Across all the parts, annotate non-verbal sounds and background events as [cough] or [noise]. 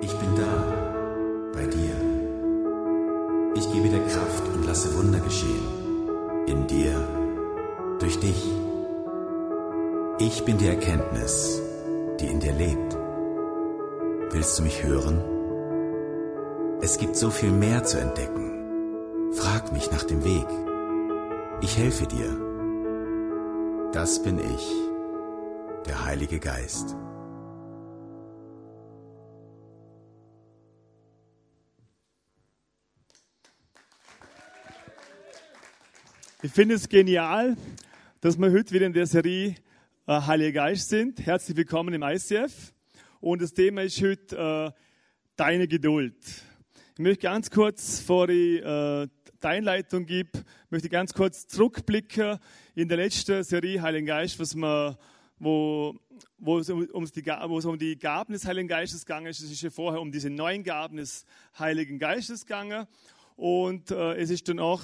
Ich bin da, bei dir. Ich gebe dir Kraft und lasse Wunder geschehen. In dir, durch dich. Ich bin die Erkenntnis, die in dir lebt. Willst du mich hören? Es gibt so viel mehr zu entdecken. Frag mich nach dem Weg. Ich helfe dir. Das bin ich, der Heilige Geist. Ich finde es genial, dass wir heute wieder in der Serie äh, Heiliger Geist sind. Herzlich willkommen im ICF. Und das Thema ist heute äh, deine Geduld. Ich möchte ganz kurz, bevor ich äh, die Einleitung gebe, möchte ganz kurz zurückblicken in der letzten Serie Heiligen Geist, was wir, wo, wo, es um, um die, wo es um die Gaben des Heiligen Geistes gegangen ist. Es ist ja vorher um diese neuen Gaben des Heiligen Geistes gegangen. Und äh, es ist dann auch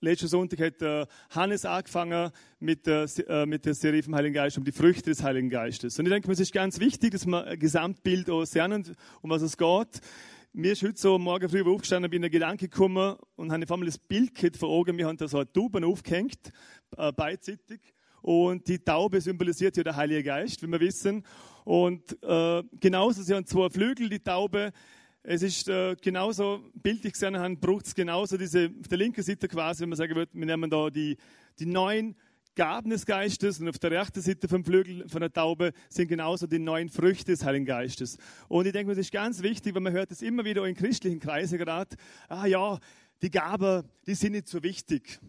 Letzten Sonntag hat äh, Hannes angefangen mit äh, mit der Serie vom Heiligen Geist um die Früchte des Heiligen Geistes. Und ich denke, es ist ganz wichtig, dass wir ein Gesamtbild auch sehen, um was es geht. Mir ist heute so morgen früh aufgestanden, bin ein Gedanke gekommen und habe einmal das Bild vor Augen. Wir haben da so eine Tauben aufgehängt, äh, beidseitig. Und die Taube symbolisiert ja der Heilige Geist, wie wir wissen. Und äh, genauso, sie haben zwei Flügel, die Taube. Es ist äh, genauso, bildlich gesehen haben, braucht es genauso diese, auf der linken Seite quasi, wenn man sagen würde, wir nehmen da die, die neun Gaben des Geistes und auf der rechten Seite vom Flügel von der Taube sind genauso die neun Früchte des Heiligen Geistes. Und ich denke, das ist ganz wichtig, weil man hört es immer wieder in christlichen Kreisen gerade, ah ja, die Gaben, die sind nicht so wichtig.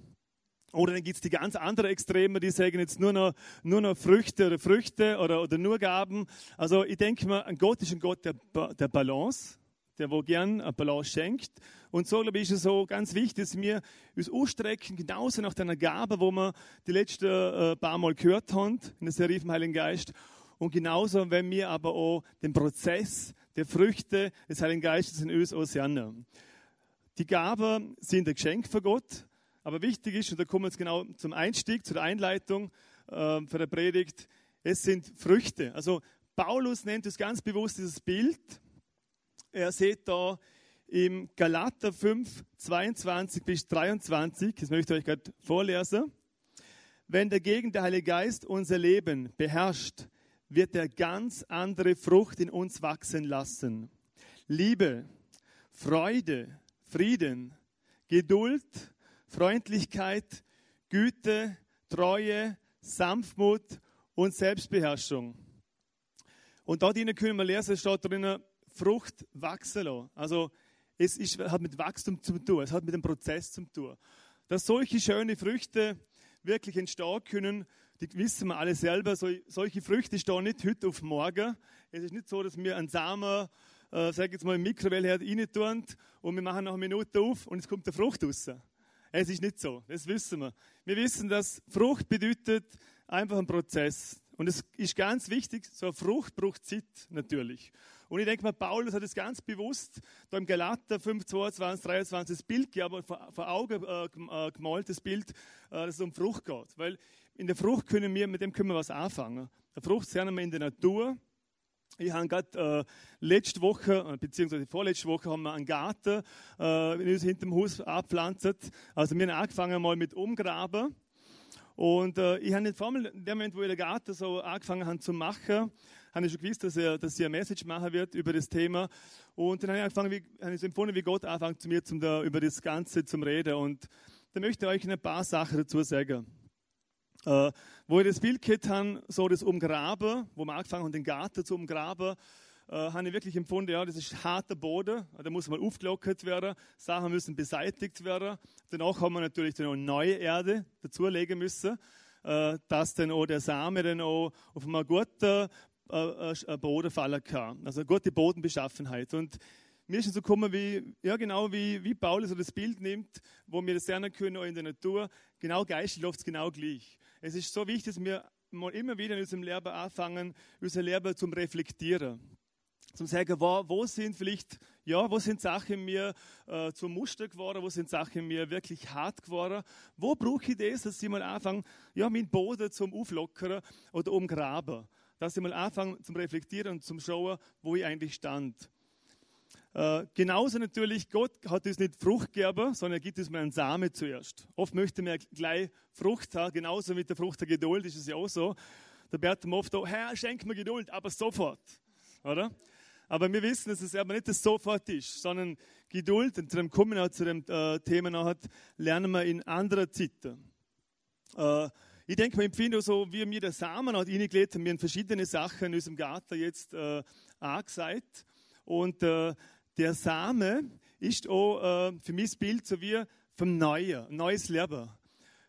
Oder dann gibt es die ganz anderen Extreme, die sagen jetzt nur noch, nur noch Früchte oder Früchte oder, oder nur Gaben. Also ich denke mal, ein Gott ist ein Gott der, der Balance der wo gern eine Balance schenkt. Und so, glaube ich, ist es so ganz wichtig, dass wir uns ausstrecken, genauso nach deiner Gabe, wo wir die letzten äh, paar Mal gehört haben, in der Serie vom Heiligen Geist. Und genauso, wenn wir aber auch den Prozess der Früchte des Heiligen Geistes in uns sehen. Die Gaben sind ein Geschenk von Gott, aber wichtig ist, und da kommen wir jetzt genau zum Einstieg, zu der Einleitung äh, für der Predigt, es sind Früchte. Also Paulus nennt es ganz bewusst dieses Bild, Ihr seht da im Galater 5, 22 bis 23, das möchte ich euch gerade vorlesen. Wenn dagegen der Heilige Geist unser Leben beherrscht, wird er ganz andere Frucht in uns wachsen lassen. Liebe, Freude, Frieden, Geduld, Freundlichkeit, Güte, Treue, Sanftmut und Selbstbeherrschung. Und dort können wir lesen, steht drinnen, Frucht wachsen lassen. Also es ist, hat mit Wachstum zu tun, es hat mit dem Prozess zu tun. Dass solche schöne Früchte wirklich entstehen können, die wissen wir alle selber. So, solche Früchte stehen nicht heute auf morgen. Es ist nicht so, dass wir einen Samen, äh, sag jetzt mal, im Mikrowellherd rein tun und wir machen nach einer Minute auf und es kommt eine Frucht raus. Es ist nicht so, das wissen wir. Wir wissen, dass Frucht bedeutet einfach ein Prozess. Und es ist ganz wichtig, so eine Frucht braucht Zeit natürlich. Und ich denke mal, Paulus hat es ganz bewusst da im Galater 5, 22, 23 das Bild gegeben, vor, vor Augen äh, äh, gemaltes Bild, äh, dass es um Frucht geht. Weil in der Frucht können wir, mit dem können wir was anfangen. Eine Frucht sehen wir in der Natur. Ich habe gerade äh, letzte Woche, äh, beziehungsweise vorletzte Woche, haben wir einen Garten äh, hinter dem Haus abgepflanzt. Also wir haben angefangen mal mit Umgraben. Und äh, ich habe nicht vor allem in dem Moment, wo ich den Garten so angefangen habe zu machen, habe ich schon gewusst, dass er, dass er eine Message machen wird über das Thema. Und dann habe ich angefangen, wie, habe ich so empfunden, wie Gott anfängt zu mir zum, da, über das Ganze zu reden. Und da möchte ich euch ein paar Sachen dazu sagen. Äh, wo ich das Bild gehabt habe, so das Umgraben, wo wir angefangen haben, den Garten zu umgraben, äh, habe ich wirklich empfunden, ja, das ist harter Boden, da muss mal aufgelockert werden, Sachen müssen beseitigt werden. Danach haben wir natürlich dann auch neue Erde dazulegen müssen, äh, dass dann auch der Same dann auch auf einem guten äh, Boden fallen kann. Also gute Bodenbeschaffenheit. Und mir ist es so gekommen, wie, ja, genau wie, wie Paulus das Bild nimmt, wo wir das lernen können, auch in der Natur. Genau geistlich läuft es genau gleich. Es ist so wichtig, dass wir mal immer wieder in unserem Leben anfangen, unser Leben zum Reflektieren. Zum sagen, wo, wo sind vielleicht, ja, wo sind Sachen mir äh, zum Muster geworden, wo sind Sachen mir wirklich hart geworden, wo brauche ich das, dass ich mal anfange, ja, meinen Boden zum Auflockern oder umgraben dass ich mal anfange zum Reflektieren und zum Schauen, wo ich eigentlich stand. Äh, genauso natürlich, Gott hat uns nicht Frucht gegeben, sondern er gibt uns mal einen Samen zuerst. Oft möchte man gleich Frucht haben, genauso mit der Frucht der Geduld ist es ja auch so. Da beten wir oft, auch, Herr, schenk mir Geduld, aber sofort. Oder? Aber wir wissen, dass es aber nicht das sofort ist, sondern Geduld, und zu dem kommen wir zu dem äh, Thema nachher, lernen wir in anderer Zeiten. Äh, ich denke, wir empfinden so, wie wir den Samen hat reingelegt haben, wir haben verschiedene Sachen in unserem Garten jetzt äh, angesagt. Und äh, der Same ist auch äh, für mich das Bild so wie vom Neuen, neues Leben.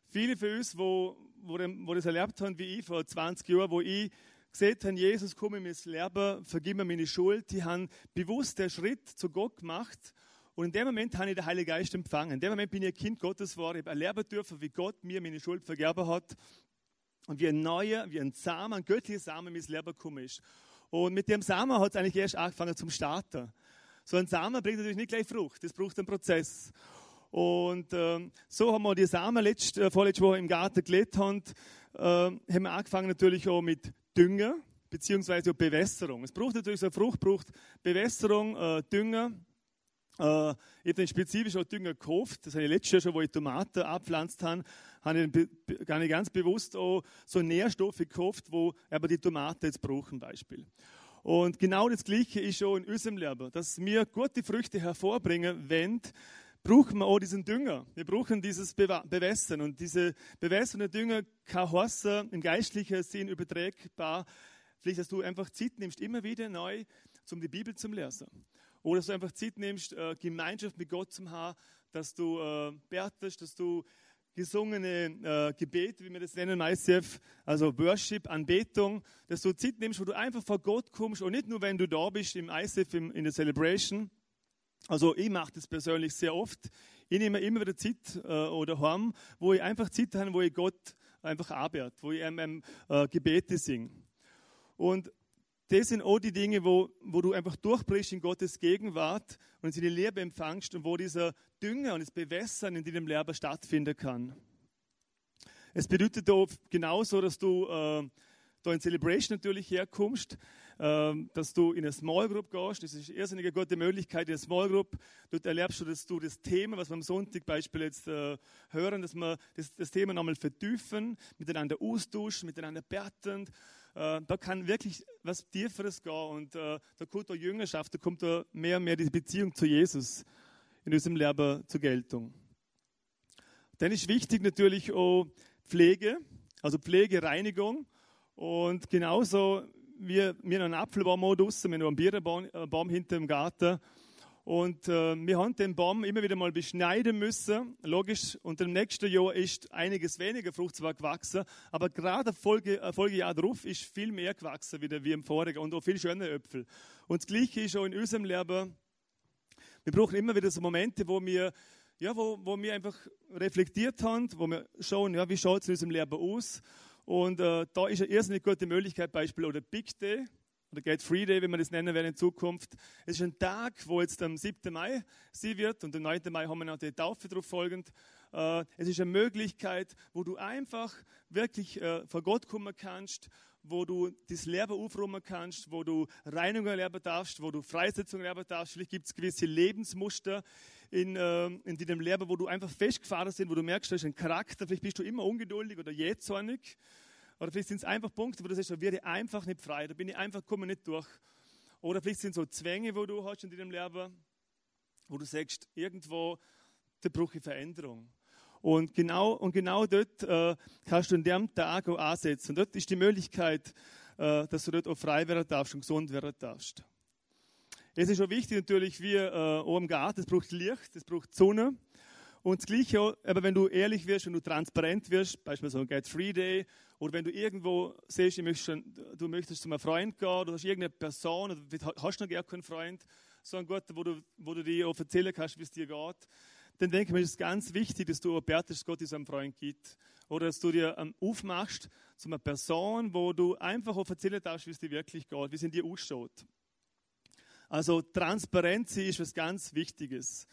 Viele von uns, wo, wo, wo das erlebt haben, wie ich vor 20 Jahren, wo ich gesehen habe, Jesus, komm in mein Leben, vergib mir meine Schuld, die haben bewusst den Schritt zu Gott gemacht. Und in dem Moment habe ich den Heiligen Geist empfangen. In dem Moment bin ich ein Kind Gottes geworden. Ich habe erleben dürfen, wie Gott mir meine Schuld vergeben hat. Und wie ein neuer, wie ein Samen, ein göttlicher Samen in mein Leben gekommen ist. Und mit dem Samen hat es eigentlich erst angefangen zum Starten. So ein Samen bringt natürlich nicht gleich Frucht, das braucht einen Prozess. Und ähm, so haben wir die Samen letzt, äh, vorletzte Woche im Garten gelegt haben, äh, haben wir angefangen natürlich auch mit Dünger beziehungsweise auch Bewässerung. Es braucht natürlich so eine Frucht, braucht Bewässerung, äh, Dünger. Äh, ich habe den spezifisch auch Dünger gekauft. Das habe ich letztes Jahr schon, wo ich Tomaten abpflanzt habe, habe ich gar nicht ganz bewusst auch so Nährstoffe gekauft, wo aber die Tomaten jetzt brauchen, Beispiel. Und genau das Gleiche ist schon in unserem Leben, dass wir gute Früchte hervorbringen wenn brauchen wir auch diesen Dünger. Wir brauchen dieses Bewässern. Und diese bewässernde Dünger kann heißen, im geistlichen Sinn übertragbar, vielleicht, dass du einfach Zeit nimmst, immer wieder neu, um die Bibel zu lesen. Oder dass du einfach Zeit nimmst, äh, Gemeinschaft mit Gott zu haben, dass du äh, betest, dass du gesungene äh, Gebet, wie wir das nennen im ICF, also Worship, Anbetung, dass du Zeit nimmst, wo du einfach vor Gott kommst und nicht nur, wenn du da bist im ICF, im, in der Celebration. Also ich mache das persönlich sehr oft. Ich nehme immer wieder Zeit äh, oder heim, wo ich einfach Zeit habe, wo ich Gott einfach arbeite, wo ich ähm, äh, Gebete singe. Und das sind auch die Dinge, wo, wo du einfach durchbrichst in Gottes Gegenwart und sie die Liebe empfangst und wo dieser Dünger und das Bewässern in deinem Leben stattfinden kann. Es bedeutet auch genauso, dass du äh, da in Celebration natürlich herkommst, äh, dass du in eine Small Group gehst. Das ist eine irrsinnig gute Möglichkeit in eine Small Group. Dort erlebst du, dass du das Thema, was wir am Sonntag Beispiel jetzt äh, hören, dass wir das, das Thema nochmal vertiefen, miteinander austauschen, miteinander beten äh, da kann wirklich was Tieferes gehen und äh, da kommt auch Jüngerschaft, da kommt da mehr und mehr die Beziehung zu Jesus in unserem Leben zur Geltung. Dann ist wichtig natürlich auch Pflege, also Pflegereinigung und genauso wie wir einen Apfelbaum auch draussen, wir haben einen Birnenbaum hinter dem Garten und äh, wir haben den Baum immer wieder mal beschneiden müssen. Logisch, und im nächsten Jahr ist einiges weniger Fruchtzweig gewachsen. Aber gerade Folge, äh, Folgejahr darauf ist viel mehr gewachsen wieder wie im vorigen und auch viel schönere Äpfel. Und das Gleiche ist auch in unserem Leben. Wir brauchen immer wieder so Momente, wo wir, ja, wo, wo wir einfach reflektiert haben, wo wir schauen, ja, wie schaut es in unserem Leben aus. Und äh, da ist eine irrsinnig gute Möglichkeit, Beispiel oder Big Day oder Get Free Day, wie man das nennen werden in Zukunft. Es ist ein Tag, wo jetzt am 7. Mai sie wird und am 9. Mai haben wir noch die Taufe drauf folgend. Äh, es ist eine Möglichkeit, wo du einfach wirklich äh, vor Gott kommen kannst, wo du das Leben aufräumen kannst, wo du Reinigung erleben darfst, wo du Freisetzung erleben darfst. Vielleicht gibt es gewisse Lebensmuster in, äh, in deinem Leben, wo du einfach festgefahren sind, wo du merkst, da ist ein Charakter, vielleicht bist du immer ungeduldig oder jähzornig. Oder vielleicht sind es einfach Punkte, wo du sagst, da werde ich einfach nicht frei, da bin ich einfach, komme nicht durch. Oder vielleicht sind es so Zwänge, wo du hast in deinem Leben, wo du sagst, irgendwo, da brauche ich Veränderung. Und genau, und genau dort äh, kannst du in dem Tag auch ansetzen. Und dort ist die Möglichkeit, äh, dass du dort auch frei werden darfst und gesund werden darfst. Es ist auch wichtig natürlich, wie äh, auch im Garten, es braucht Licht, es braucht Sonne. Und das Gleiche, aber wenn du ehrlich wirst und du transparent wirst, beispielsweise ein Get Free Day, oder wenn du irgendwo siehst, du möchtest zu einem Freund gehen, du hast irgendeine Person, oder hast noch gar keinen Freund, so einen Gott, wo du, wo du dir auch erzählen kannst, wie es dir geht, dann denke ich mir, es ist ganz wichtig, dass du dass Gott dir so einen Freund gibt. Oder dass du dir ähm, aufmachst zu einer Person, wo du einfach auch erzählen darfst, wie es dir wirklich geht, wie es in dir ausschaut. Also Transparenz ist was ganz Wichtiges.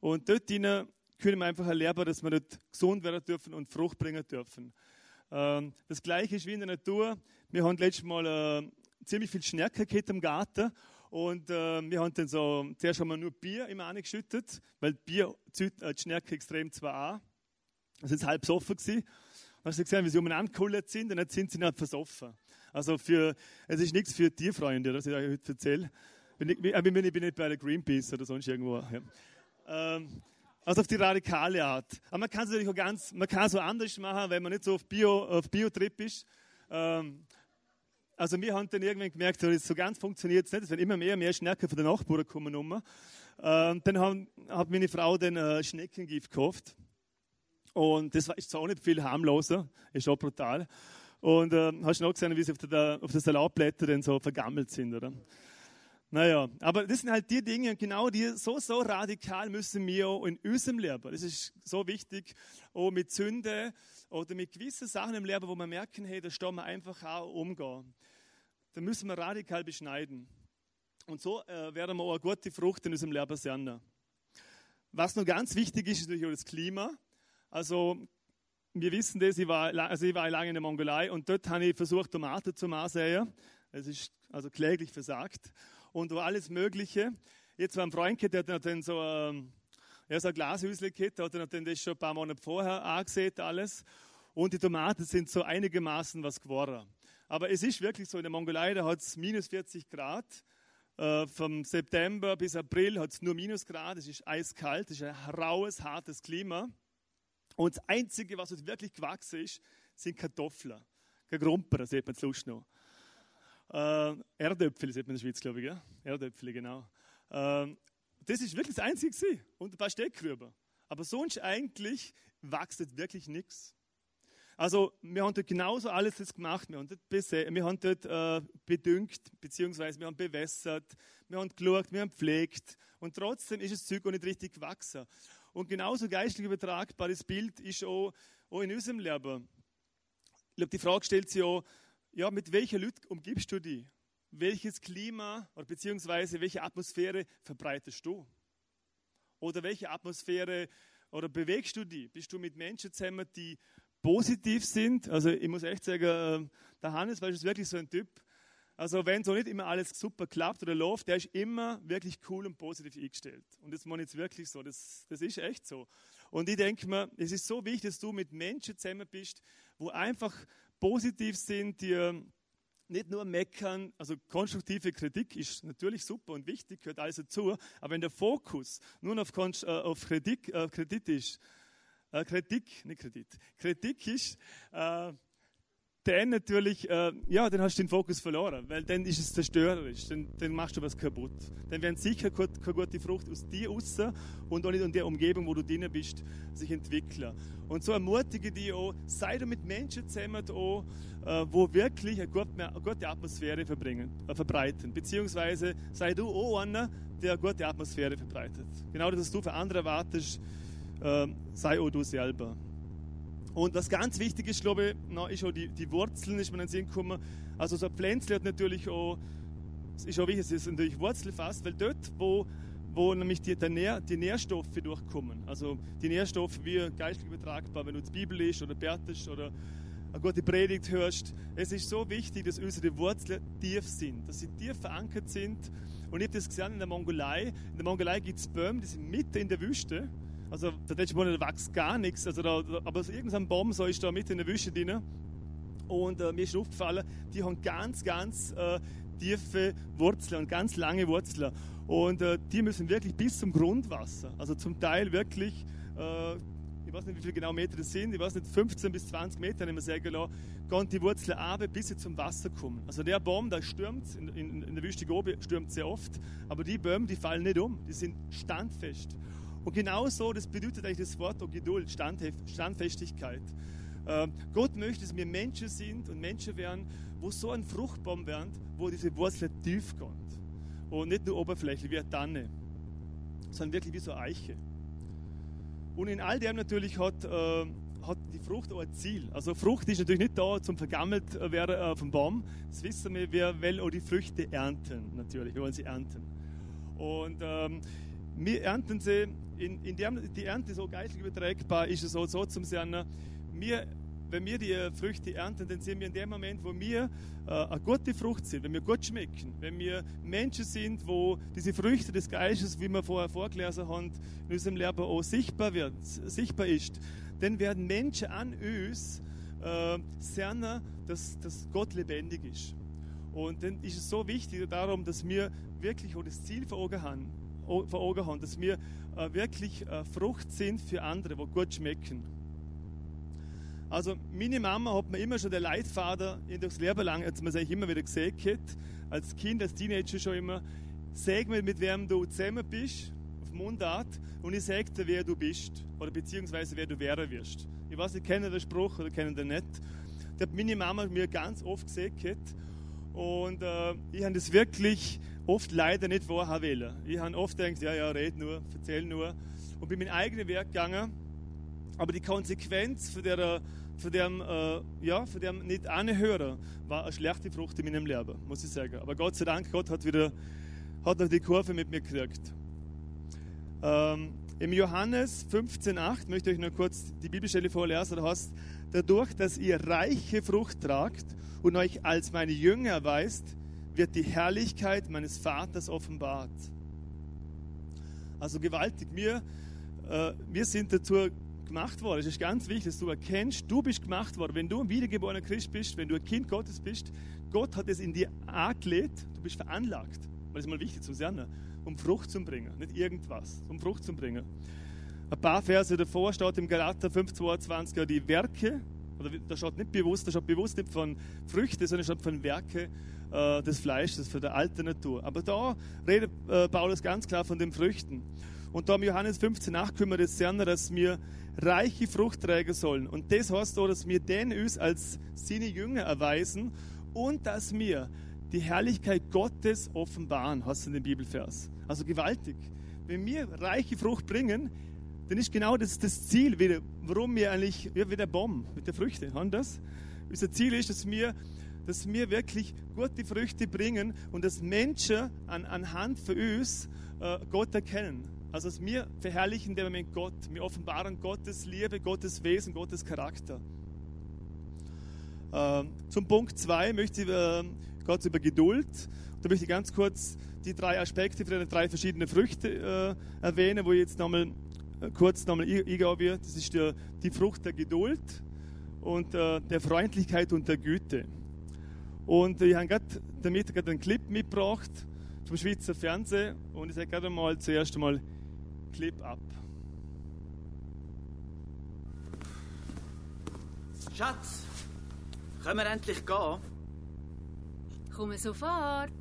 Und dort drinnen können wir einfach erleben, dass wir nicht gesund werden dürfen und Frucht bringen dürfen. Ähm, das Gleiche ist wie in der Natur. Wir haben letztes Mal äh, ziemlich viel Schnecke gehabt im Garten Und äh, wir haben dann so, zuerst haben wir nur Bier immer angeschüttet, weil Bier zieht äh, die Schnecke extrem zwar an. Das ist halb besoffen gewesen. Und hast du gesehen, wie sie umeinander geholt sind, und jetzt sind sie nicht versoffen. Also für, es ist nichts für Tierfreunde, das ich euch heute erzähle. Ich, bin, ich bin nicht bei der Greenpeace oder sonst irgendwo. Ja. Ähm, also auf die radikale Art. Aber man kann es natürlich auch ganz, man kann auch anders machen, wenn man nicht so auf Bio, auf Bio-Trip ist. Ähm, also wir haben dann irgendwann gemerkt, so ganz funktioniert es nicht. Es werden immer mehr und mehr Schnecken von den Nachbarn kommen. Ähm, dann haben, hat meine Frau dann äh, Schneckengift gekauft. Und das ist zwar auch nicht viel harmloser, ist auch brutal. Und äh, hast du noch gesehen, wie sie auf der, auf der Salatblätter dann so vergammelt sind, oder? Naja, aber das sind halt die Dinge, genau die, so, so radikal müssen wir auch in unserem Leben. Das ist so wichtig, auch mit Sünde oder mit gewissen Sachen im Leben, wo wir merken, hey, da stehen wir einfach auch umgehen. Da müssen wir radikal beschneiden. Und so äh, werden wir auch eine gute Frucht in unserem Leben sehen. Was noch ganz wichtig ist, ist natürlich auch das Klima. Also, wir wissen das, ich war, also ich war lange in der Mongolei und dort habe ich versucht, Tomaten zu ansehen. Es ist also kläglich versagt und alles Mögliche. Jetzt war ein Freund, der hat dann so, ähm, so ein Glashüsle gehabt, hat dann das schon ein paar Monate vorher angesehen, alles. Und die Tomaten sind so einigermaßen was geworden. Aber es ist wirklich so, in der Mongolei, da hat es minus 40 Grad. Äh, vom September bis April hat es nur Minusgrad, es ist eiskalt, es ist ein raues, hartes Klima. Und das Einzige, was wirklich gewachsen ist, sind Kartoffeln. Kein Grumper, das sieht man zu noch. Äh, Erdöpfel sieht man in der Schweiz, glaube ich. Ja? Erdöpfel, genau. Äh, das ist wirklich das Einzige gewesen. Und ein paar Steckrüber. Aber sonst eigentlich wächst wirklich nichts. Also wir haben dort genauso alles das gemacht. Wir haben dort, wir haben dort äh, bedüngt, beziehungsweise wir haben bewässert, wir haben geschaut, wir haben gepflegt. Und trotzdem ist das Zeug auch nicht richtig gewachsen. Und genauso geistlich übertragbares Bild ist auch, auch in unserem Leben. Ich glaube, die Frage stellt sich auch, ja, mit welchen Leuten umgibst du dich? Welches Klima oder beziehungsweise welche Atmosphäre verbreitest du? Oder welche Atmosphäre oder bewegst du dich? Bist du mit Menschen zusammen, die positiv sind? Also ich muss echt sagen, äh, der Hannes ist wirklich so ein Typ. Also wenn so nicht immer alles super klappt oder läuft, der ist immer wirklich cool und positiv eingestellt. Und das meine ich jetzt wirklich so. Das, das ist echt so. Und ich denke mir, es ist so wichtig, dass du mit Menschen zusammen bist, wo einfach positiv sind, die nicht nur meckern, also konstruktive Kritik ist natürlich super und wichtig, gehört alles dazu, aber wenn der Fokus nur auf, äh, auf Kritik, äh, Kredit ist, äh, Kritik, nicht Kredit, Kritik ist, äh, dann natürlich, äh, ja, dann hast du den Fokus verloren, weil dann ist es zerstörerisch, dann, dann machst du was kaputt. Dann werden sicher keine gute Frucht aus dir raus und auch nicht in der Umgebung, wo du drin bist, sich entwickeln. Und so ermutige dich auch, sei du mit Menschen zusammen, auch, äh, wo wirklich eine gute, eine gute Atmosphäre verbringen, äh, verbreiten. Beziehungsweise sei du auch einer, der eine gute Atmosphäre verbreitet. Genau das, was du für andere erwartest, äh, sei auch du selber. Und was ganz wichtig ist, glaube ich, ist auch die, die Wurzeln, ist mir in den Sinn gekommen. Also so ein Pflänzchen hat natürlich auch, es ist auch wichtig, es ist natürlich wurzelfast, weil dort, wo, wo nämlich die, Nähr, die Nährstoffe durchkommen, also die Nährstoffe wie geistlich übertragbar, wenn du die Bibel liest oder betest oder eine gute Predigt hörst, es ist so wichtig, dass unsere Wurzeln tief sind, dass sie tief verankert sind. Und ich habe das gesehen in der Mongolei. In der Mongolei gibt es Bäume, die sind mitten in der Wüste. Also der letzten Monat wächst gar nichts. Also da, aber irgendein Baum so ist da mit in der Wüste drin. Und äh, mir ist aufgefallen, die haben ganz, ganz äh, tiefe Wurzeln und ganz lange Wurzeln. Und äh, die müssen wirklich bis zum Grundwasser, also zum Teil wirklich, äh, ich weiß nicht, wie viele genau Meter das sind, ich weiß nicht, 15 bis 20 Meter, nicht mehr sagen lassen, gehen die Wurzeln runter, bis sie zum Wasser kommen. Also der Baum, da stürmt in, in, in der Wüste oben, stürmt sehr oft, aber die Bäume, die fallen nicht um, die sind standfest. Und genauso, das bedeutet eigentlich das Wort auch Geduld, Standfestigkeit. Ähm, Gott möchte, dass wir Menschen sind und Menschen werden, wo so ein Fruchtbaum werden, wo diese Wurzel tief kommt. Und nicht nur oberflächlich wie eine Tanne, sondern wirklich wie so eine Eiche. Und in all dem natürlich hat, äh, hat die Frucht auch ein Ziel. Also Frucht ist natürlich nicht da zum vergammelt werden äh, vom Baum. Das wissen wir, wir wollen auch die Früchte ernten natürlich. Wir wollen sie ernten. Und ähm, wir ernten sie, in, in der die Ernte so geistlich übertragbar ist es auch so zum sagen, wir wenn wir die Früchte ernten, dann sind wir in dem Moment, wo wir äh, eine gute Frucht sind, wenn wir gut schmecken, wenn wir Menschen sind, wo diese Früchte des Geistes, wie wir vorher vorgelesen haben, in unserem Leben auch sichtbar wird, sichtbar ist, dann werden Menschen an uns äh, sehen, dass, dass Gott lebendig ist. Und dann ist es so wichtig darum, dass wir wirklich auch das Ziel vor Augen haben, vor Augen haben dass wir äh, wirklich äh, Frucht sind für andere, die gut schmecken. Also meine Mama hat mir immer schon der Leitfader in durchs Leben lang, hat man sich immer wieder gesehen, als Kind, als Teenager schon immer, sag mir, mit wem du zusammen bist, auf Mundart, und ich sage dir, wer du bist, oder beziehungsweise wer du werden wirst. Ich weiß, ich kenne den Spruch oder kenne den nicht. Das hat meine Mama mir ganz oft gesagt, und äh, ich habe das wirklich oft leider nicht vorher wollen. Ich habe oft gedacht, ja, ja, red nur, erzähl nur, und bin meinen eigenen Weg gegangen, aber die Konsequenz für der, für dem, äh, ja, für dem nicht anhören, war eine schlechte Frucht in meinem Leben, muss ich sagen. Aber Gott sei Dank, Gott hat wieder hat noch die Kurve mit mir gekriegt. Ähm, Im Johannes 15,8 möchte ich euch noch kurz die Bibelstelle vorlesen. Da heißt, dadurch, dass ihr reiche Frucht tragt und euch als meine Jünger erweist, wird die Herrlichkeit meines Vaters offenbart. Also gewaltig. Wir, äh, wir sind dazu gemacht worden. Es ist ganz wichtig, dass du erkennst, du bist gemacht worden. Wenn du ein wiedergeborener Christ bist, wenn du ein Kind Gottes bist, Gott hat es in dir angelegt, du bist veranlagt. Weil es mal wichtig zu sagen, um Frucht zu bringen, nicht irgendwas, um Frucht zu bringen. Ein paar Verse davor steht im Galater 5,22 die Werke, oder da steht nicht bewusst, da steht bewusst nicht von Früchten, sondern steht von Werke äh, des Fleisches, von der alten Natur. Aber da redet äh, Paulus ganz klar von den Früchten. Und da im Johannes 15,8 können wir das sehen, dass wir reiche Frucht tragen sollen. Und das heißt auch, dass wir den uns als seine Jünger erweisen und dass wir die Herrlichkeit Gottes offenbaren, hast du in dem Bibelvers. Also gewaltig. Wenn wir reiche Frucht bringen, dann ist genau das das Ziel, warum wir eigentlich, ja, wie der Baum mit den Früchten, haben das? Unser Ziel ist, dass wir, dass wir wirklich gute Früchte bringen und dass Menschen an, anhand von uns äh, Gott erkennen. Also dass wir verherrlichen dem Moment Gott. Wir offenbaren Gottes Liebe, Gottes Wesen, Gottes Charakter. Äh, zum Punkt 2 möchte ich äh, kurz über Geduld. Da möchte ich ganz kurz die drei Aspekte für die drei verschiedenen Früchte äh, erwähnen, wo ich jetzt nochmal kurz nochmal eingehen wird. Das ist der, die Frucht der Geduld und äh, der Freundlichkeit und der Güte. Und ich habe gerade damit gerade einen Clip mitgebracht zum Schweizer Fernsehen und ich sage gerade mal zuerst einmal Clip ab. Schatz, können wir endlich gehen? Komme sofort.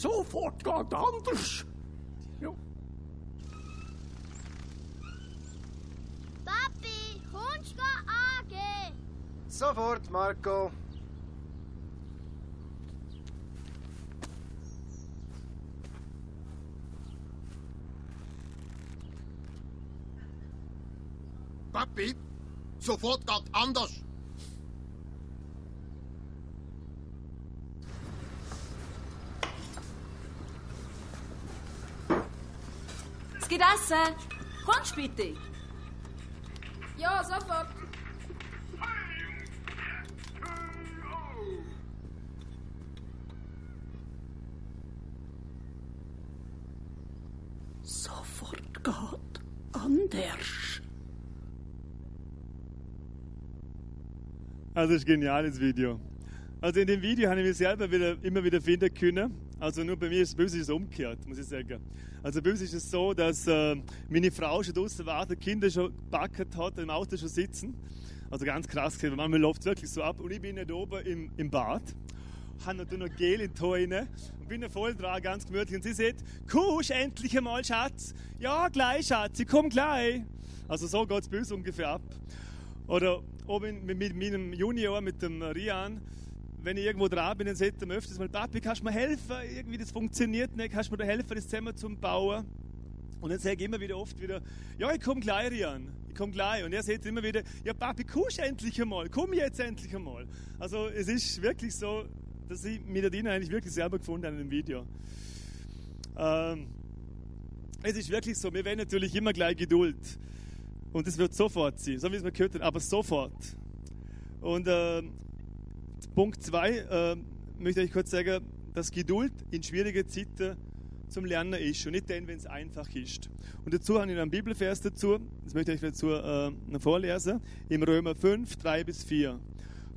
Sofort geht anders. Ja. Papi, kommst du angehen? Sofort, Marco. Papi, sofort geht anders. Essen. Kommst bitte. Ja, sofort. Sofort geht anders. Also das ist ein geniales Video. Also in dem Video habe ich mich selber wieder, immer wieder finden können. Also nur bei mir ist es umgekehrt, muss ich sagen. Also bei uns ist es so, dass äh, meine Frau schon draußen wartet, Kinder schon gebacken hat, im Auto schon sitzen. Also ganz krass, weil manchmal läuft es wirklich so ab. Und ich bin nicht oben im, im Bad, habe natürlich noch Gel in die und bin voll dran, ganz gemütlich. Und sie sagt, kommst endlich einmal, Schatz? Ja, gleich, Schatz, ich komm gleich. Also so geht es bei uns ungefähr ab. Oder oben mit, mit meinem Junior, mit dem Rian, wenn ich irgendwo dran bin, dann sagt er mir öfters mal, Papi, kannst du mir helfen? Irgendwie, das funktioniert nicht. Kannst du mir da helfen, das Zimmer zu bauen? Und dann sage ich immer wieder oft wieder, ja, ich komme gleich, Rian, ich komme gleich. Und er sagt immer wieder, ja, Papi, kommst endlich einmal, komm jetzt endlich einmal. Also es ist wirklich so, dass ich mit der Dina eigentlich wirklich selber gefunden habe in dem Video. Ähm, es ist wirklich so, wir werden natürlich immer gleich Geduld. Und es wird sofort sein, so wie es mir gehört hat, aber sofort. Und äh, Punkt 2 äh, möchte ich kurz sagen, dass Geduld in schwierigen Zeiten zum Lernen ist und nicht dann, wenn es einfach ist. Und dazu habe ich einen Bibelvers dazu, das möchte ich dazu äh, vorlesen, im Römer 5, 3 bis 4.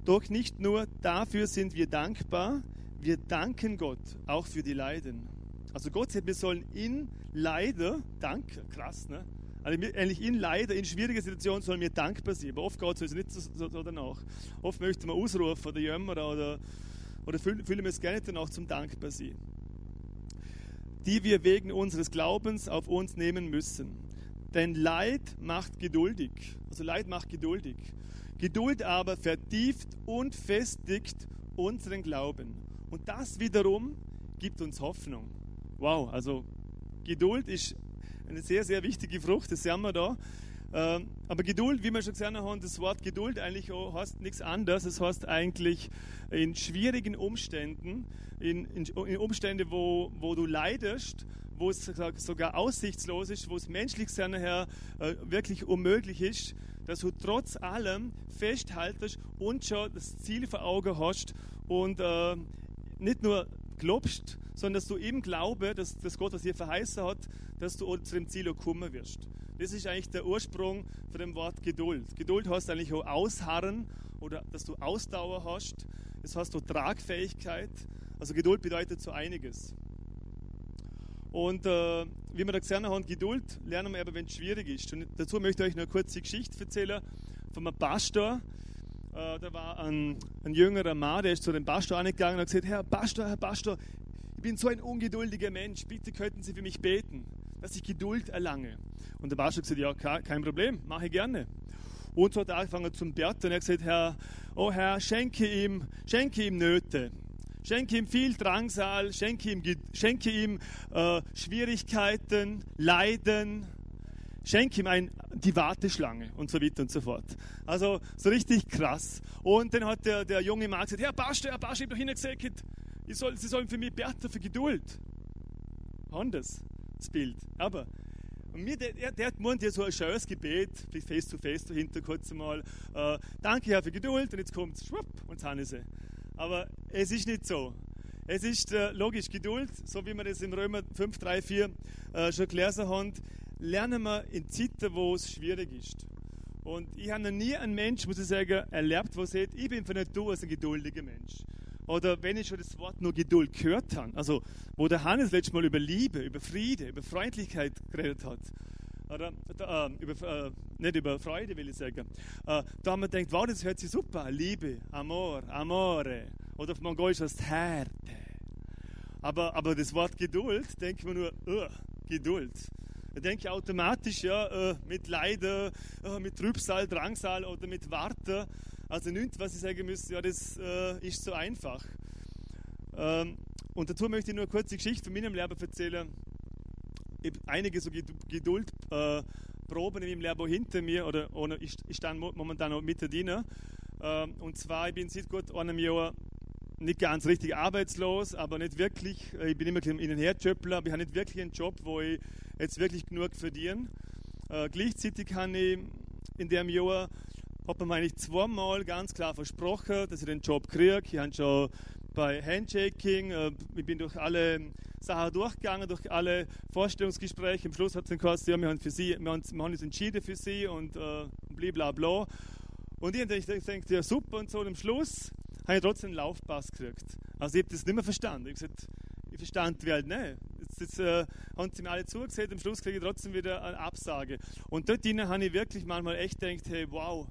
Doch nicht nur dafür sind wir dankbar, wir danken Gott auch für die Leiden. Also Gott sagt, wir sollen in Leiden, danke, krass, ne? Also eigentlich in Leiden, in schwierigen Situationen sollen wir dankbar sein. Aber oft geht es uns nicht so, so, danach. Oft möchten wir ausrufen oder jammern oder, oder fühlen, fühlen wir es gerne danach zum dankbar sein. Die wir wegen unseres Glaubens auf uns nehmen müssen. Denn Leid macht geduldig. Also Leid macht geduldig. Geduld aber vertieft und festigt unseren Glauben. Und das wiederum gibt uns Hoffnung. Wow, also Geduld ist eine sehr, sehr wichtige Frucht, das sehen wir da. Ähm, aber Geduld, wie wir schon gesehen haben, das Wort Geduld eigentlich auch heißt nichts anderes. Es heißt eigentlich in schwierigen Umständen, in, in, in Umständen, wo, wo du leidest, wo es sogar aussichtslos ist, wo es menschlich sein her äh, wirklich unmöglich ist, dass du trotz allem festhaltest und schon das Ziel vor Augen hast und äh, nicht nur glaubst, sondern dass du eben glaube, dass, dass Gott was dir verheißen hat, dass du zu dem Ziel auch kommen wirst. Das ist eigentlich der Ursprung von dem Wort Geduld. Geduld heißt eigentlich auch Ausharren oder dass du Ausdauer hast. Das heißt auch Tragfähigkeit. Also Geduld bedeutet so einiges. Und äh, wie wir da gesehen haben, Geduld lernen wir aber, wenn es schwierig ist. Und dazu möchte ich euch noch eine kurze Geschichte erzählen von einem Pastor. Äh, da war ein, ein jüngerer Mann, der ist zu dem Pastor angegangen und hat gesagt, Herr Pastor, Herr Pastor, bin so ein ungeduldiger Mensch, bitte könnten Sie für mich beten, dass ich Geduld erlange. Und der hat gesagt, ja, kein Problem, mache ich gerne. Und so hat er angefangen zum Bert und er hat gesagt, Herr, oh Herr, schenke ihm, schenke ihm Nöte. Schenke ihm viel Drangsal, schenke ihm, schenke ihm äh, Schwierigkeiten, Leiden, schenke ihm ein, die Warteschlange und so weiter und so fort. Also so richtig krass. Und dann hat der, der junge Mann gesagt, Herr Pastor, Herr Pastor, ich habe doch Ihnen gesagt, soll, Sie sollen für mich beten, für Geduld. Anders, das Bild. Aber und mir, der, der hat gemeint, so ein schönes Gebet, face to face dahinter kurz einmal. Äh, danke Herr für Geduld und jetzt kommt schwupp, und jetzt haben sie. Aber es ist nicht so. Es ist äh, logisch, Geduld, so wie wir das im Römer 5, 3, 4 äh, schon gelesen haben, lernen wir in Zeiten, wo es schwierig ist. Und ich habe noch nie einen Mensch, muss ich sagen, erlebt, der sagt, ich bin von Natur aus ein geduldiger Mensch. Oder wenn ich schon das Wort nur Geduld gehört habe, also wo der Hannes letztes Mal über Liebe, über Friede, über Freundlichkeit geredet hat, oder äh, über, äh, nicht über Freude will ich sagen, äh, da haben wir gedacht, wow, das hört sich super Liebe, Amor, Amore, oder auf Mongolisch heißt Härte. Aber, aber das Wort Geduld, denkt man nur, uh, Geduld. Da denke ich automatisch ja, äh, mit Leiden, äh, mit Trübsal, Drangsal oder mit Warten. Also nichts, was ich sagen müsste, ja, das äh, ist so einfach. Ähm, und dazu möchte ich nur eine kurze Geschichte von meinem Leben erzählen. Ich habe einige so Geduldproben äh, in meinem Leben hinter mir, oder, oder ich, ich stand momentan noch mit drin. Ähm, und zwar, ich bin seit gut einem Jahr nicht ganz richtig arbeitslos, aber nicht wirklich. Äh, ich bin immer in den Herjöppler, aber ich habe nicht wirklich einen Job, wo ich jetzt wirklich genug verdiene. Äh, gleichzeitig habe ich in dem Jahr hat mir eigentlich zweimal ganz klar versprochen, dass ich den Job kriege. Ich habe schon bei Handshaking, äh, ich bin durch alle Sachen durchgegangen, durch alle Vorstellungsgespräche. Am Schluss hat es dann gesagt, ja, wir haben, für sie, wir, haben, wir haben uns entschieden für sie und äh, blablabla. Und ich gedacht, ja super und so. Und am Schluss habe ich trotzdem einen Laufpass gekriegt. Also ich habe das nicht mehr verstanden. Ich habe gesagt, ich verstand die Welt nicht. Jetzt, jetzt äh, haben sie mir alle zugesehen, am Schluss kriege ich trotzdem wieder eine Absage. Und dort habe ich wirklich manchmal echt gedacht, hey, wow,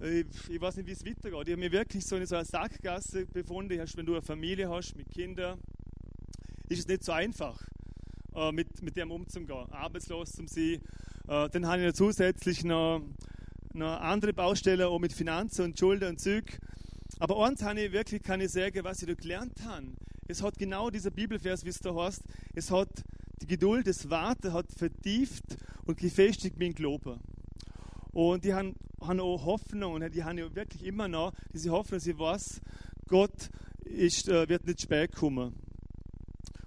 ich, ich weiß nicht, wie es weitergeht. Ich habe mich wirklich so in so einer Sackgasse befunden. Wenn du eine Familie hast mit Kindern, ist es nicht so einfach, äh, mit, mit dem umzugehen, arbeitslos zu sein. Äh, dann habe ich zusätzlich noch, noch andere Baustellen, auch mit Finanzen und Schulden und Zeug. Aber eins habe ich wirklich, kann ich sagen, was ich da gelernt habe. Es hat genau dieser Bibelvers, wie es da heißt, es hat die Geduld, das Warten hat vertieft und gefestigt mein Glauben. Und die haben, haben auch Hoffnung und die haben ja wirklich immer noch diese Hoffnung, sie weiß, Gott ist, äh, wird nicht spät kommen.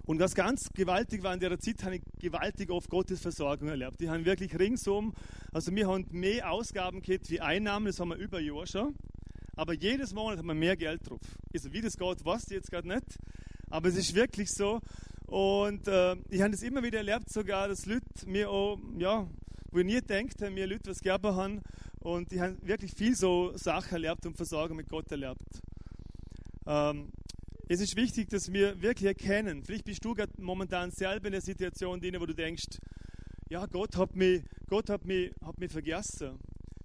Und was ganz gewaltig war in der Zeit, habe ich gewaltig oft Gottes Versorgung erlebt. Die haben wirklich ringsum, also wir haben mehr Ausgaben gehabt wie Einnahmen, das haben wir über Jahr schon. Aber jedes Monat haben wir mehr Geld drauf. Also wie das geht, weiß ich jetzt gerade nicht. Aber es ist wirklich so. Und äh, ich habe das immer wieder erlebt, sogar, dass Leute mir auch, ja, wo ich nie gedacht habe, mir Leute was gegeben haben. Und ich habe wirklich viel so Sachen erlebt und Versorgung mit Gott erlebt. Ähm, es ist wichtig, dass wir wirklich erkennen, vielleicht bist du gerade momentan selber in der Situation, wo du denkst, ja, Gott hat mich, Gott hat mich, hat mich vergessen.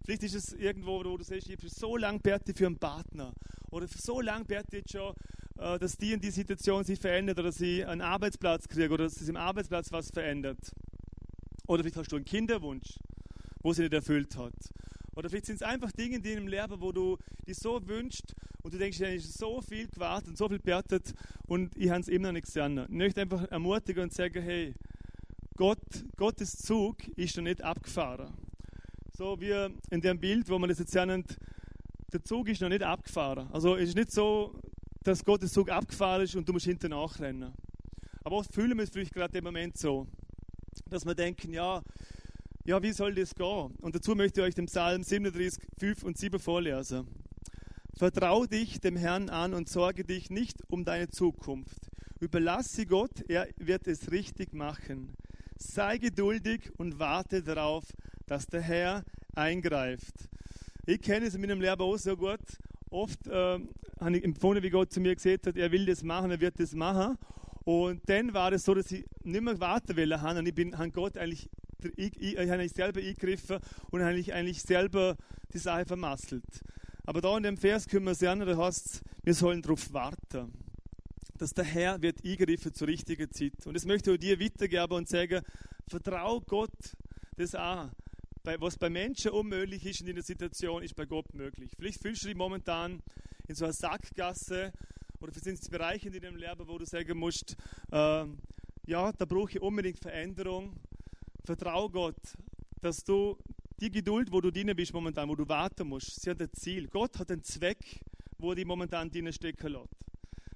Vielleicht ist es irgendwo, wo du sagst, ich bin so lange bete für einen Partner. Oder so lange bete ich schon, äh, dass die in die Situation sich verändert oder sie einen Arbeitsplatz kriegen oder dass sich im Arbeitsplatz was verändert. Oder vielleicht hast du einen Kinderwunsch, wo sie nicht erfüllt hat. Oder vielleicht sind es einfach Dinge in deinem Leben, wo du dich so wünschst und du denkst, ich habe so viel gewartet und so viel betet und ich habe es immer noch nicht gesehen. Ich möchte einfach ermutigen und sagen, hey, Gott, Gottes Zug ist noch nicht abgefahren. So wie in dem Bild, wo man das jetzt nennt, der Zug ist noch nicht abgefahren. Also es ist nicht so, dass Gottes Zug abgefahren ist und du musst hinten nachrennen. Aber oft fühlen wir es vielleicht gerade im Moment so, dass wir denken, ja, ja, wie soll das gehen? Und dazu möchte ich euch den Psalm 37, 5 und 7 vorlesen. Vertrau dich dem Herrn an und sorge dich nicht um deine Zukunft. Überlasse Gott, er wird es richtig machen. Sei geduldig und warte darauf, dass der Herr eingreift. Ich kenne es in meinem Leben auch so gut. Oft äh, habe ich empfunden, wie Gott zu mir gesagt hat, er will das machen, er wird das machen. Und dann war es so, dass ich nicht mehr warten will. Und ich bin, habe Gott eigentlich ich, ich, ich habe selber eingegriffen und habe eigentlich selber die Sache vermasselt. Aber da in dem Vers können wir sehen, da heißt wir sollen darauf warten, dass der Herr wird eingreifen zur richtigen Zeit. Und das möchte ich dir weitergeben und sagen, vertrau Gott das auch. Was bei Menschen unmöglich ist in dieser Situation, ist bei Gott möglich. Vielleicht fühlst du dich momentan in so einer Sackgasse oder sind es Bereiche in deinem Leben, wo du sagen musst, äh, ja, da brauche ich unbedingt Veränderung. Vertrau Gott, dass du die Geduld, wo du drin bist momentan, wo du warten musst, sie hat ein Ziel. Gott hat einen Zweck, wo die momentan drin stecken lässt.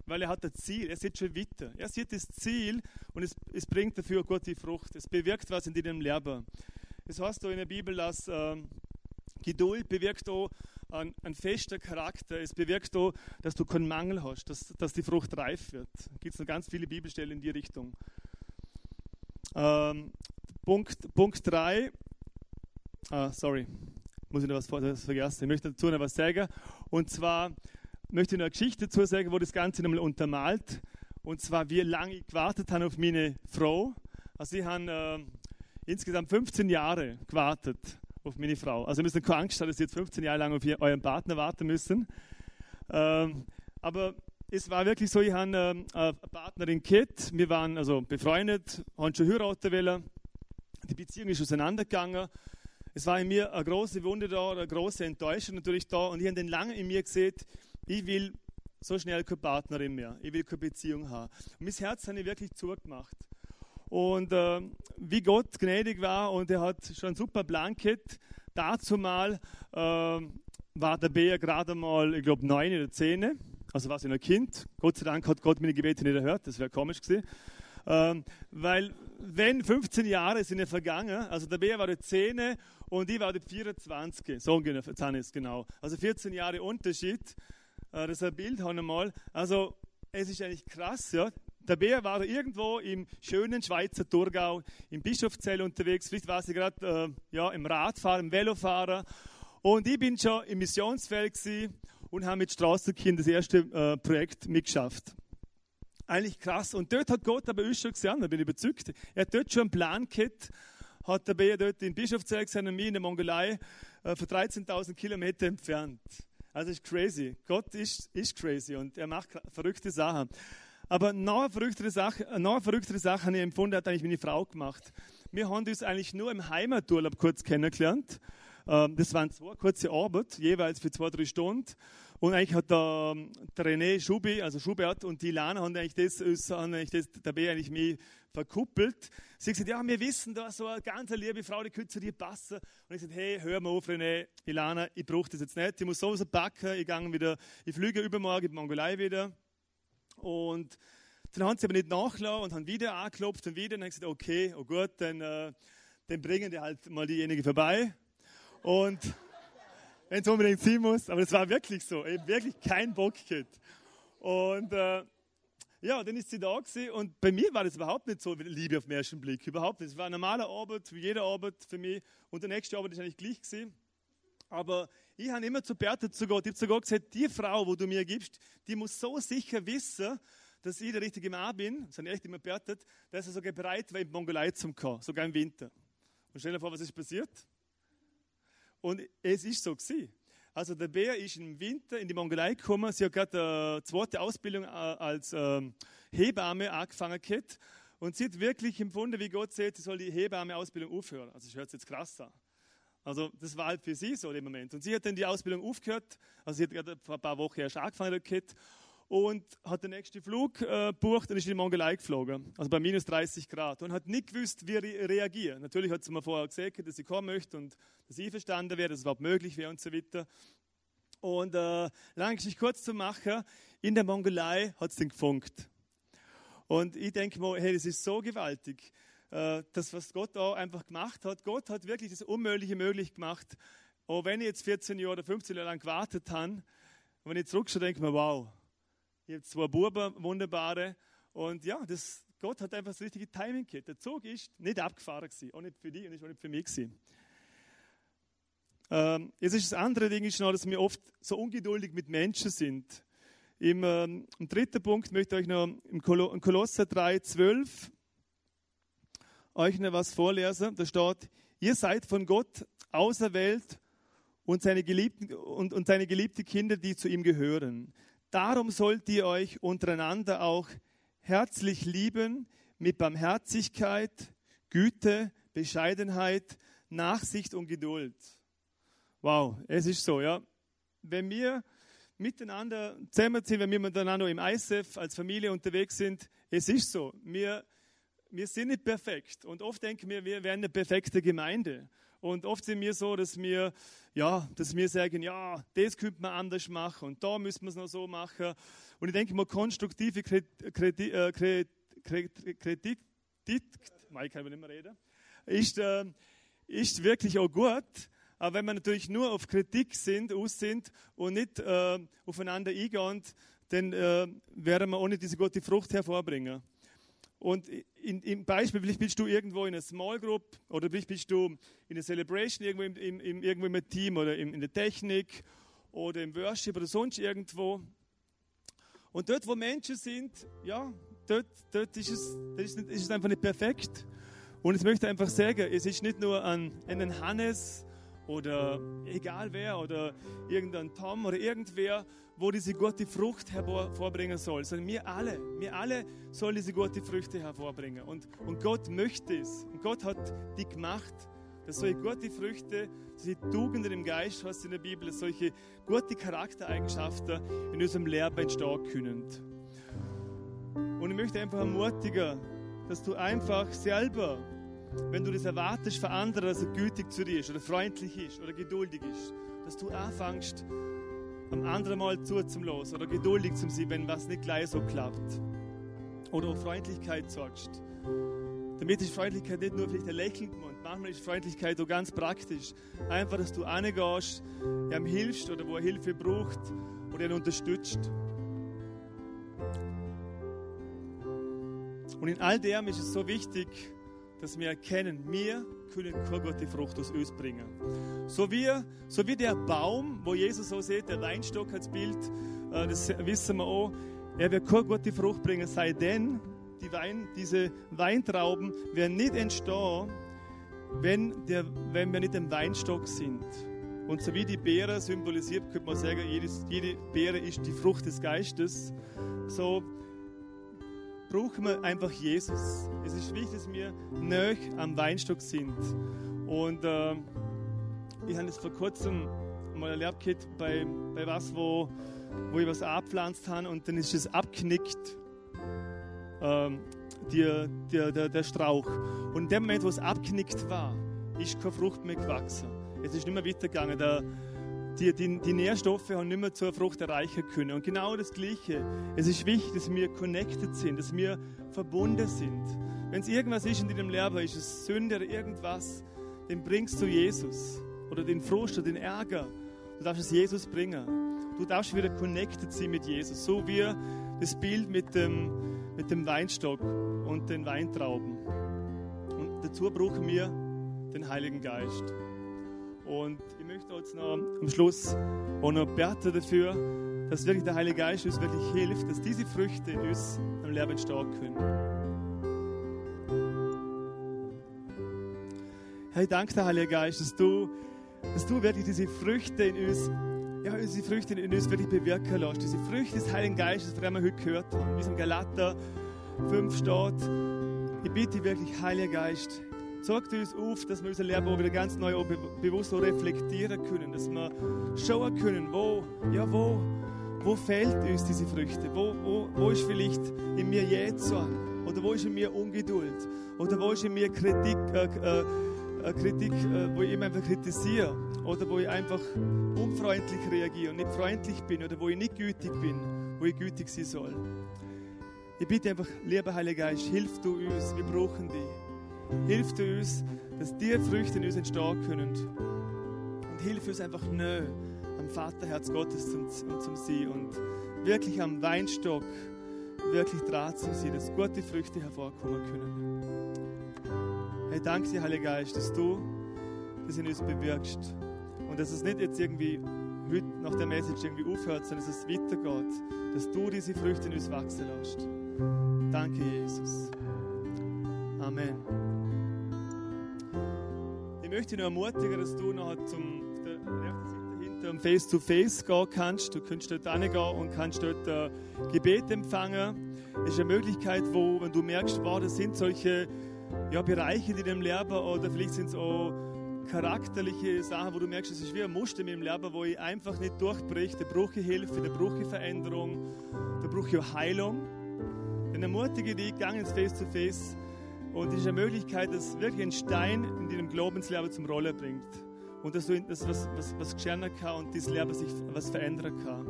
Weil er hat ein Ziel, er sieht schon weiter. Er sieht das Ziel und es, es bringt dafür Gott die Frucht. Es bewirkt was in deinem Leben. Es heißt da in der Bibel, dass äh, Geduld bewirkt auch ein, ein fester Charakter. Es bewirkt auch, dass du keinen Mangel hast, dass, dass die Frucht reif wird. Gibt es noch ganz viele Bibelstellen in die Richtung. Ähm, Punkt 3. Punkt ah, sorry, muss ich noch was vergessen. Ich möchte dazu noch was sagen. Und zwar möchte ich noch eine Geschichte dazu sagen, wo das Ganze nochmal untermalt. Und zwar, wie lange ich gewartet habe auf meine Frau. Also, ich habe äh, insgesamt 15 Jahre gewartet auf meine Frau. Also, ihr müsst keine Angst haben, dass ihr jetzt 15 Jahre lang auf euren Partner warten müssen. Ähm, aber es war wirklich so, ich habe äh, eine Partnerin Kit, wir waren also befreundet, haben schon heiraten wollen. Die Beziehung ist auseinandergegangen. Es war in mir eine große Wunde da, eine große Enttäuschung natürlich da. Und ich habe dann lange in mir gesehen, ich will so schnell keine Partnerin mehr. Ich will keine Beziehung haben. Und mein Herz habe ich wirklich zugemacht. Und äh, wie Gott gnädig war und er hat schon super Blanket. Dazu mal äh, war der Bär gerade mal, ich glaube, neun oder zehn. Also war sie ein Kind. Gott sei Dank hat Gott meine Gebete nicht erhört. Das wäre komisch gewesen. Ähm, weil wenn 15 Jahre sind ja vergangen, also der Bär war der 10 und ich war der 24, so ungefähr, ist genau. Also 14 Jahre Unterschied. Äh, das ist ein Bild, haben wir mal. Also es ist eigentlich krass, ja. Der Bär war irgendwo im schönen Schweizer Thurgau, im Bischofszell unterwegs. Vielleicht war sie gerade äh, ja, im Radfahren, im Velofahren. Und ich bin schon im Missionsfeld und habe mit Straßenkind das erste äh, Projekt mitgeschafft eigentlich krass. Und dort hat Gott aber uns schon gesehen, da bin ich überzeugt. Er hat dort schon einen Plan gehabt, hat der Bär dort in Bischofszell gesehen und mich in der Mongolei äh, von 13.000 Kilometer entfernt. Also ist crazy. Gott ist, ist crazy und er macht verrückte Sachen. Aber noch eine verrücktere Sache, noch eine verrücktere Sache habe ich empfunden, hat eigentlich meine Frau gemacht. Wir haben uns eigentlich nur im Heimaturlaub kurz kennengelernt. Ähm, das waren zwei kurze Arbeit, jeweils für zwei, drei Stunden. Und eigentlich hat der, der René Schubi, also Schubert und die Lana haben eigentlich das, haben eigentlich das dabei eigentlich mich verkuppelt. Sie hat gesagt, ja, wir wissen da so eine ganz liebe Frau, die könnte zu dir passen. Und ich gesagt, hey, hör mal auf, René, Ilana, ich brauche das jetzt nicht. Ich muss sowieso backen, ich gehe wieder, ich fliege übermorgen in die Mongolei wieder. Und dann haben sie aber nicht nachgelassen und haben wieder angeklopft und wieder und haben gesagt, okay, oh gut, dann, äh, dann bringen die halt mal diejenige vorbei. Und [laughs] wenn es unbedingt sein muss. Aber es war wirklich so. Ich wirklich keinen Bock gehabt. Und äh, ja, dann ist sie da gewesen. Und bei mir war das überhaupt nicht so Liebe auf den ersten Blick. Überhaupt nicht. Es war eine normale Arbeit, wie jede Arbeit für mich. Und die nächste Arbeit ist eigentlich gleich gewesen. Aber ich habe immer zu Bertha zu Gott, ich habe zu Gott gesagt, die Frau, wo du mir gibst, die muss so sicher wissen, dass ich der richtige Mann bin, das habe ich echt immer bewertet, dass er sogar bereit war, in die Mongolei zu kommen, sogar im Winter. Und stell dir vor, was ist passiert? Und es ist so gewesen. Also der Bär ist im Winter in die Mongolei gekommen. Sie hat gerade eine zweite Ausbildung äh, als ähm, Hebamme angefangen gehabt. Und sie hat wirklich empfunden, wie Gott sagt, sie soll die Hebamme-Ausbildung aufhören. Also ich höre es jetzt krass an. Also das war halt für sie so im Moment. Und sie hat dann die Ausbildung aufgehört. Also sie hat gerade vor ein paar Wochen erst angefangen gehabt und hat den nächsten Flug äh, und ist in die Mongolei geflogen, also bei minus 30 Grad und hat nicht gewusst, wie re reagieren. Natürlich hat sie mir vorher gesagt, dass sie kommen möchte und dass ich verstanden wäre, dass es überhaupt möglich wäre und so weiter. Und äh, lange Geschichte kurz zu machen, in der Mongolei hat es dann gefunkt. Und ich denke mal, hey, das ist so gewaltig, äh, das, was Gott da einfach gemacht hat. Gott hat wirklich das Unmögliche möglich gemacht. Auch wenn ich jetzt 14 Jahre oder 15 Jahre lang gewartet habe, wenn ich zurückschaue, denke ich mir, wow, ich habe zwei Buben, wunderbare. Und ja, das, Gott hat einfach das richtige Timing gehabt. Der Zug ist nicht abgefahren gewesen, auch nicht für dich und auch nicht für mich gewesen. Ähm, jetzt ist das andere Ding ist noch, dass wir oft so ungeduldig mit Menschen sind. Im, ähm, im dritten Punkt möchte ich euch noch im Kolosser 3, 12 euch noch was vorlesen. Da steht, ihr seid von Gott auserwählt und seine geliebten, und, und seine geliebte Kinder, die zu ihm gehören. Darum sollt ihr euch untereinander auch herzlich lieben mit Barmherzigkeit, Güte, Bescheidenheit, Nachsicht und Geduld. Wow, es ist so, ja. Wenn wir miteinander zusammenziehen, wenn wir miteinander im ISF als Familie unterwegs sind, es ist so, wir, wir sind nicht perfekt. Und oft denken wir, wir wären eine perfekte Gemeinde. Und oft sind wir so, dass wir, ja, dass wir sagen, ja, das könnte man anders machen und da müssen wir es noch so machen. Und ich denke mal, konstruktive Kritik, äh, Kritik, ich kann nicht mehr ist, äh, ist wirklich auch gut. Aber wenn wir natürlich nur auf Kritik sind, aus sind und nicht äh, aufeinander eingehen, dann äh, werden wir nicht diese gute Frucht hervorbringen. Und in, im Beispiel, vielleicht bist du irgendwo in einer Small Group oder vielleicht bist du in einer Celebration irgendwo im, im, im irgendwo im Team oder in, in der Technik oder im Worship oder sonst irgendwo. Und dort, wo Menschen sind, ja, dort, dort ist, es, dort ist, ist es einfach nicht perfekt. Und ich möchte einfach sagen, es ist nicht nur an einen Hannes oder egal wer oder irgendein Tom oder irgendwer, wo diese gute Frucht hervorbringen soll, sondern wir alle, wir alle sollen diese gute Früchte hervorbringen. Und, und Gott möchte es. Und Gott hat die gemacht, dass solche gute Früchte, solche Tugenden im Geist, du in der Bibel, solche gute Charaktereigenschaften in unserem Leben entstehen können. Und ich möchte einfach ermutigen, dass du einfach selber, wenn du das erwartest für andere, dass er gütig zu dir ist oder freundlich ist oder geduldig ist, dass du anfängst, am anderen Mal zuzulassen oder geduldig zu sein, wenn was nicht gleich so klappt. Oder auf Freundlichkeit sorgst. Damit ist Freundlichkeit nicht nur vielleicht ein Lächeln und manchmal ist Freundlichkeit auch ganz praktisch. Einfach, dass du angehst, ihm hilfst oder wo er Hilfe braucht oder ihn unterstützt. Und in all dem ist es so wichtig, dass wir erkennen, wir können keine gute Frucht aus uns bringen. So wie, so wie der Baum, wo Jesus so sieht, der Weinstock als Bild, äh, das wissen wir auch, er wird keine gute Frucht bringen, sei denn, die Wein, diese Weintrauben werden nicht entstehen, wenn, der, wenn wir nicht im Weinstock sind. Und so wie die Beere symbolisiert, könnte man sagen, jedes, jede Beere ist die Frucht des Geistes. So brauchen wir einfach Jesus. Es ist wichtig, dass wir näher am Weinstock sind. Und, äh, ich habe das vor kurzem mal erlebt bei, bei was, wo, wo ich was abpflanzt habe und dann ist es abknickt, ähm, der, der, der, der Strauch. Und in dem Moment, wo es abknickt war, ist keine Frucht mehr gewachsen. Es ist nicht mehr weitergegangen. Der, die, die, die Nährstoffe haben nicht mehr zur Frucht erreichen können. Und genau das Gleiche. Es ist wichtig, dass wir connected sind, dass wir verbunden sind. Wenn es irgendwas ist in deinem Leben, ist es Sünde oder irgendwas, den bringst du Jesus. Oder den Frust oder den Ärger. Du darfst es Jesus bringen. Du darfst wieder connected sein mit Jesus. So wie das Bild mit dem, mit dem Weinstock und den Weintrauben. Und dazu brauchen wir den Heiligen Geist. Und ich möchte jetzt noch am Schluss auch noch beten dafür, dass wirklich der Heilige Geist uns wirklich hilft, dass diese Früchte in uns am Leben entstehen können. Herr, ich danke dir, Heiliger Geist, dass du, dass du wirklich diese Früchte in uns, ja, diese Früchte in uns wirklich bewirken lässt. Diese Früchte des Heiligen Geistes, von wir heute gehört haben, wie es im Galater 5 steht. Ich bitte wirklich, Heiliger Geist, zeigt uns auf, dass wir unser Leben auch wieder ganz neu auch be bewusst auch reflektieren können, dass wir schauen können, wo, ja, wo, wo fehlt uns diese Früchte, wo, wo, wo ist vielleicht in mir Jähzorn oder wo ist in mir Ungeduld? Oder wo ist in mir Kritik, äh, äh, äh, Kritik äh, wo ich immer einfach kritisiere? Oder wo ich einfach unfreundlich reagiere und nicht freundlich bin? Oder wo ich nicht gütig bin, wo ich gütig sein soll. Ich bitte einfach, lieber Heiliger Geist, hilf du uns, wir brauchen dich. Hilf du uns, dass die Früchte in uns entstehen können. Und hilf uns einfach neu am Vaterherz Gottes zum, zum Sein und wirklich am Weinstock wirklich dran zu sein, dass gute Früchte hervorkommen können. Hey, danke dir, Heiliger Geist, dass du das in uns bewirkst. Und dass es nicht jetzt irgendwie heute nach der Message irgendwie aufhört, sondern dass es weitergeht. Dass du diese Früchte in uns wachsen lässt. Danke, Jesus. Amen. Ich möchte dich noch ermutigen, dass du noch zum der dem Face-to-Face gehen kannst. Du kannst dort hingehen und kannst dort äh, Gebet empfangen. Es ist eine Möglichkeit, wo, wenn du merkst, wow, das sind solche ja, Bereiche, die dem Leben oder vielleicht sind es auch charakterliche Sachen, wo du merkst, es ist wie ein Muster in meinem Leben, wo ich einfach nicht durchbricht. Brauche ich Hilfe, brauche ich Veränderung, ich auch Heilung. Dann ermutige dich, gang ins Face-to-Face und es ist eine Möglichkeit, dass wirklich ein Stein in deinem Glaubensleben zum Rollen bringt und dass du das was, was, was geschehen kann und dieses Leben sich was verändern kann.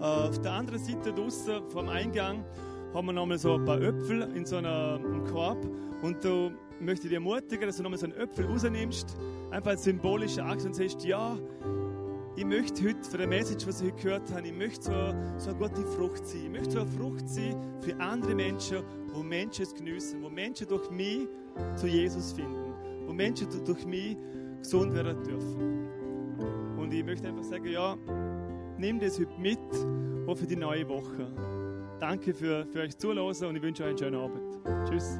Äh, auf der anderen Seite draußen vom Eingang haben wir nochmal so ein paar Äpfel in so einem Korb und da möchte ich dich ermutigen, dass du nochmal so einen Äpfel rausnimmst, einfach als symbolischer Akt und sagst, ja, ich möchte heute für die Message, was ich heute gehört habe, ich möchte so, so eine gute Frucht sein. Ich möchte so eine Frucht sein für andere Menschen, wo Menschen es genießen, wo Menschen durch mich zu Jesus finden, wo Menschen durch mich gesund werden dürfen. Und ich möchte einfach sagen, ja, nimm das heute mit, auch für die neue Woche. Danke für, für euch Zuhören und ich wünsche euch einen schönen Abend. Tschüss.